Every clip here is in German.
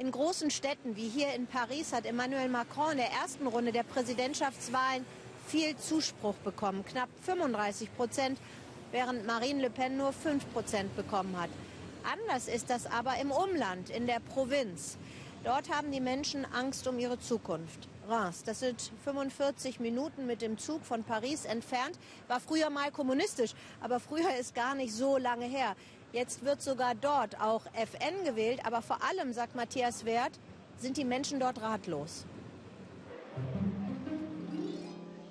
In großen Städten wie hier in Paris hat Emmanuel Macron in der ersten Runde der Präsidentschaftswahlen viel Zuspruch bekommen, knapp 35 Prozent, während Marine Le Pen nur 5 Prozent bekommen hat. Anders ist das aber im Umland, in der Provinz. Dort haben die Menschen Angst um ihre Zukunft. Reims, das sind 45 Minuten mit dem Zug von Paris entfernt, war früher mal kommunistisch, aber früher ist gar nicht so lange her. Jetzt wird sogar dort auch FN gewählt, aber vor allem, sagt Matthias Wert, sind die Menschen dort ratlos.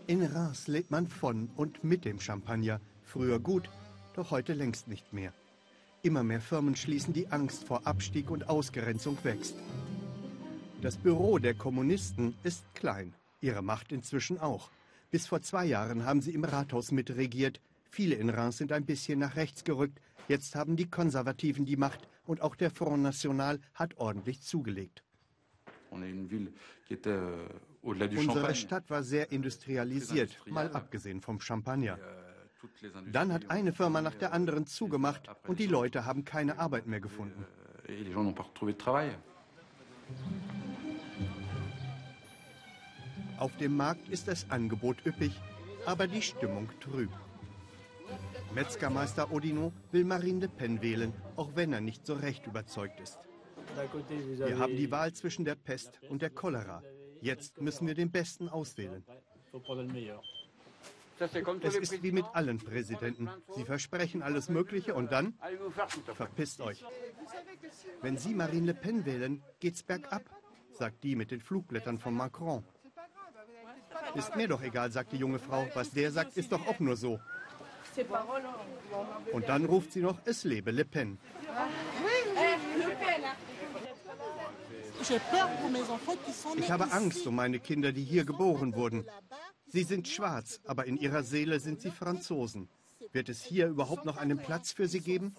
In Reims lebt man von und mit dem Champagner. Früher gut, doch heute längst nicht mehr. Immer mehr Firmen schließen, die Angst vor Abstieg und Ausgrenzung wächst. Das Büro der Kommunisten ist klein, ihre Macht inzwischen auch. Bis vor zwei Jahren haben sie im Rathaus mitregiert. Viele in Reims sind ein bisschen nach rechts gerückt. Jetzt haben die Konservativen die Macht und auch der Front National hat ordentlich zugelegt. Euh, Unsere Stadt war sehr industrialisiert, mal abgesehen vom Champagner. Euh, Dann hat eine Firma nach der anderen zugemacht und die Leute haben keine Arbeit mehr gefunden. Euh, Auf dem Markt ist das Angebot üppig, aber die Stimmung trüb. Metzgermeister Odino will Marine Le Pen wählen, auch wenn er nicht so recht überzeugt ist. Wir haben die Wahl zwischen der Pest und der Cholera. Jetzt müssen wir den Besten auswählen. Es ist wie mit allen Präsidenten. Sie versprechen alles Mögliche und dann verpisst euch. Wenn Sie Marine Le Pen wählen, geht's bergab, sagt die mit den Flugblättern von Macron. Ist mir doch egal, sagt die junge Frau. Was der sagt, ist doch auch nur so. Und dann ruft sie noch, es lebe Le Pen. Ich habe Angst um meine Kinder, die hier geboren wurden. Sie sind schwarz, aber in ihrer Seele sind sie Franzosen. Wird es hier überhaupt noch einen Platz für sie geben?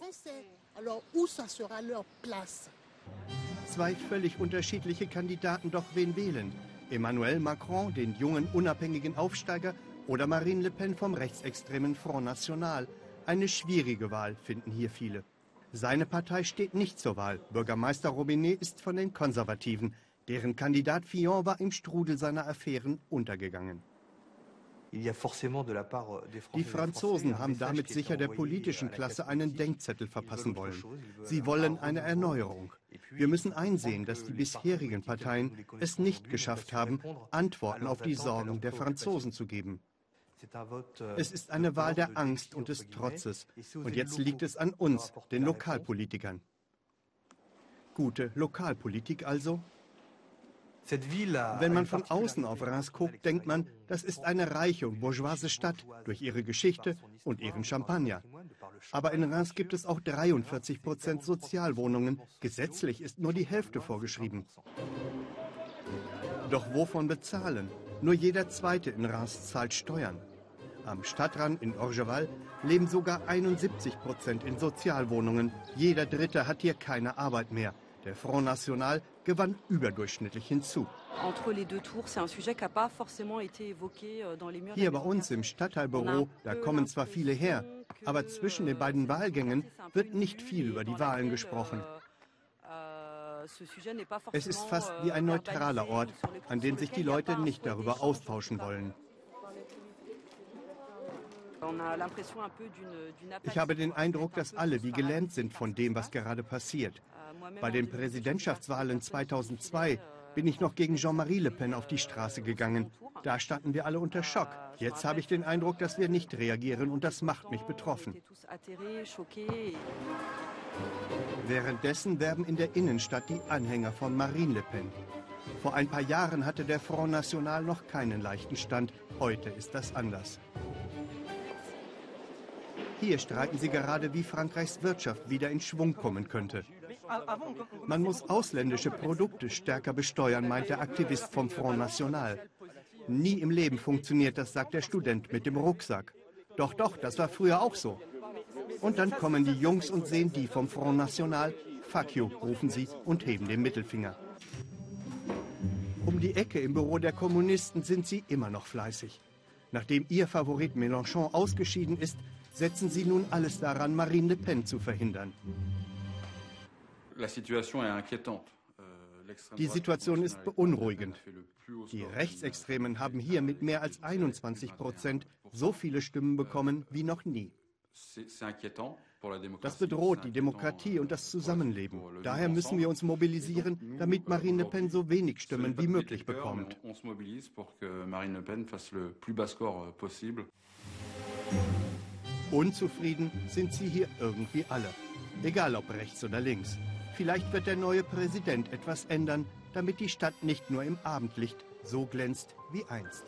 Zwei völlig unterschiedliche Kandidaten, doch wen wählen? Emmanuel Macron, den jungen unabhängigen Aufsteiger, oder Marine Le Pen vom rechtsextremen Front National. Eine schwierige Wahl, finden hier viele. Seine Partei steht nicht zur Wahl. Bürgermeister Robinet ist von den Konservativen. Deren Kandidat Fillon war im Strudel seiner Affären untergegangen. Die Franzosen haben damit sicher der politischen Klasse einen Denkzettel verpassen wollen. Sie wollen eine Erneuerung. Wir müssen einsehen, dass die bisherigen Parteien es nicht geschafft haben, Antworten auf die Sorgen der Franzosen zu geben. Es ist eine Wahl der Angst und des Trotzes. Und jetzt liegt es an uns, den Lokalpolitikern. Gute Lokalpolitik also? Wenn man von außen auf Reims guckt, denkt man, das ist eine reiche und bourgeoise Stadt durch ihre Geschichte und ihren Champagner. Aber in Reims gibt es auch 43 Prozent Sozialwohnungen. Gesetzlich ist nur die Hälfte vorgeschrieben. Doch wovon bezahlen? Nur jeder Zweite in Reims zahlt Steuern. Am Stadtrand in Orgeval leben sogar 71 Prozent in Sozialwohnungen. Jeder Dritte hat hier keine Arbeit mehr. Der Front National gewann überdurchschnittlich hinzu. Euh, hier bei uns im Stadtteilbüro, da kommen zwar viele her, aber zwischen den beiden Wahlgängen wird nicht viel über die Wahlen gesprochen. Euh, es ist fast wie ein euh, neutraler Ort, an dem sich die Leute nicht darüber austauschen wollen. Ich habe den Eindruck, dass alle wie gelähmt sind von dem, was gerade passiert. Euh, Bei den Präsidentschaftswahlen 2002 euh, bin ich noch gegen Jean-Marie Le Pen auf die Straße gegangen. Da standen wir alle unter Schock. Euh, Jetzt habe ich den Eindruck, dass wir nicht reagieren und das macht mich betroffen. Währenddessen werben in der Innenstadt die Anhänger von Marine Le Pen. Vor ein paar Jahren hatte der Front National noch keinen leichten Stand. Heute ist das anders. Hier streiten sie gerade, wie Frankreichs Wirtschaft wieder in Schwung kommen könnte. Man muss ausländische Produkte stärker besteuern, meint der Aktivist vom Front National. Nie im Leben funktioniert das, sagt der Student mit dem Rucksack. Doch, doch, das war früher auch so. Und dann kommen die Jungs und sehen die vom Front National. Fuck you, rufen sie und heben den Mittelfinger. Um die Ecke im Büro der Kommunisten sind sie immer noch fleißig. Nachdem ihr Favorit Mélenchon ausgeschieden ist, setzen sie nun alles daran, Marine Le Pen zu verhindern. Euh, Die Situation ist beunruhigend. Die Rechtsextremen haben hier mit mehr als 21 Prozent so viele Stimmen bekommen wie noch nie. Das bedroht die Demokratie und das Zusammenleben. Daher müssen wir uns mobilisieren, damit Marine Le Pen so wenig Stimmen wie möglich bekommt. Unzufrieden sind sie hier irgendwie alle. Egal ob rechts oder links. Vielleicht wird der neue Präsident etwas ändern, damit die Stadt nicht nur im Abendlicht so glänzt wie einst.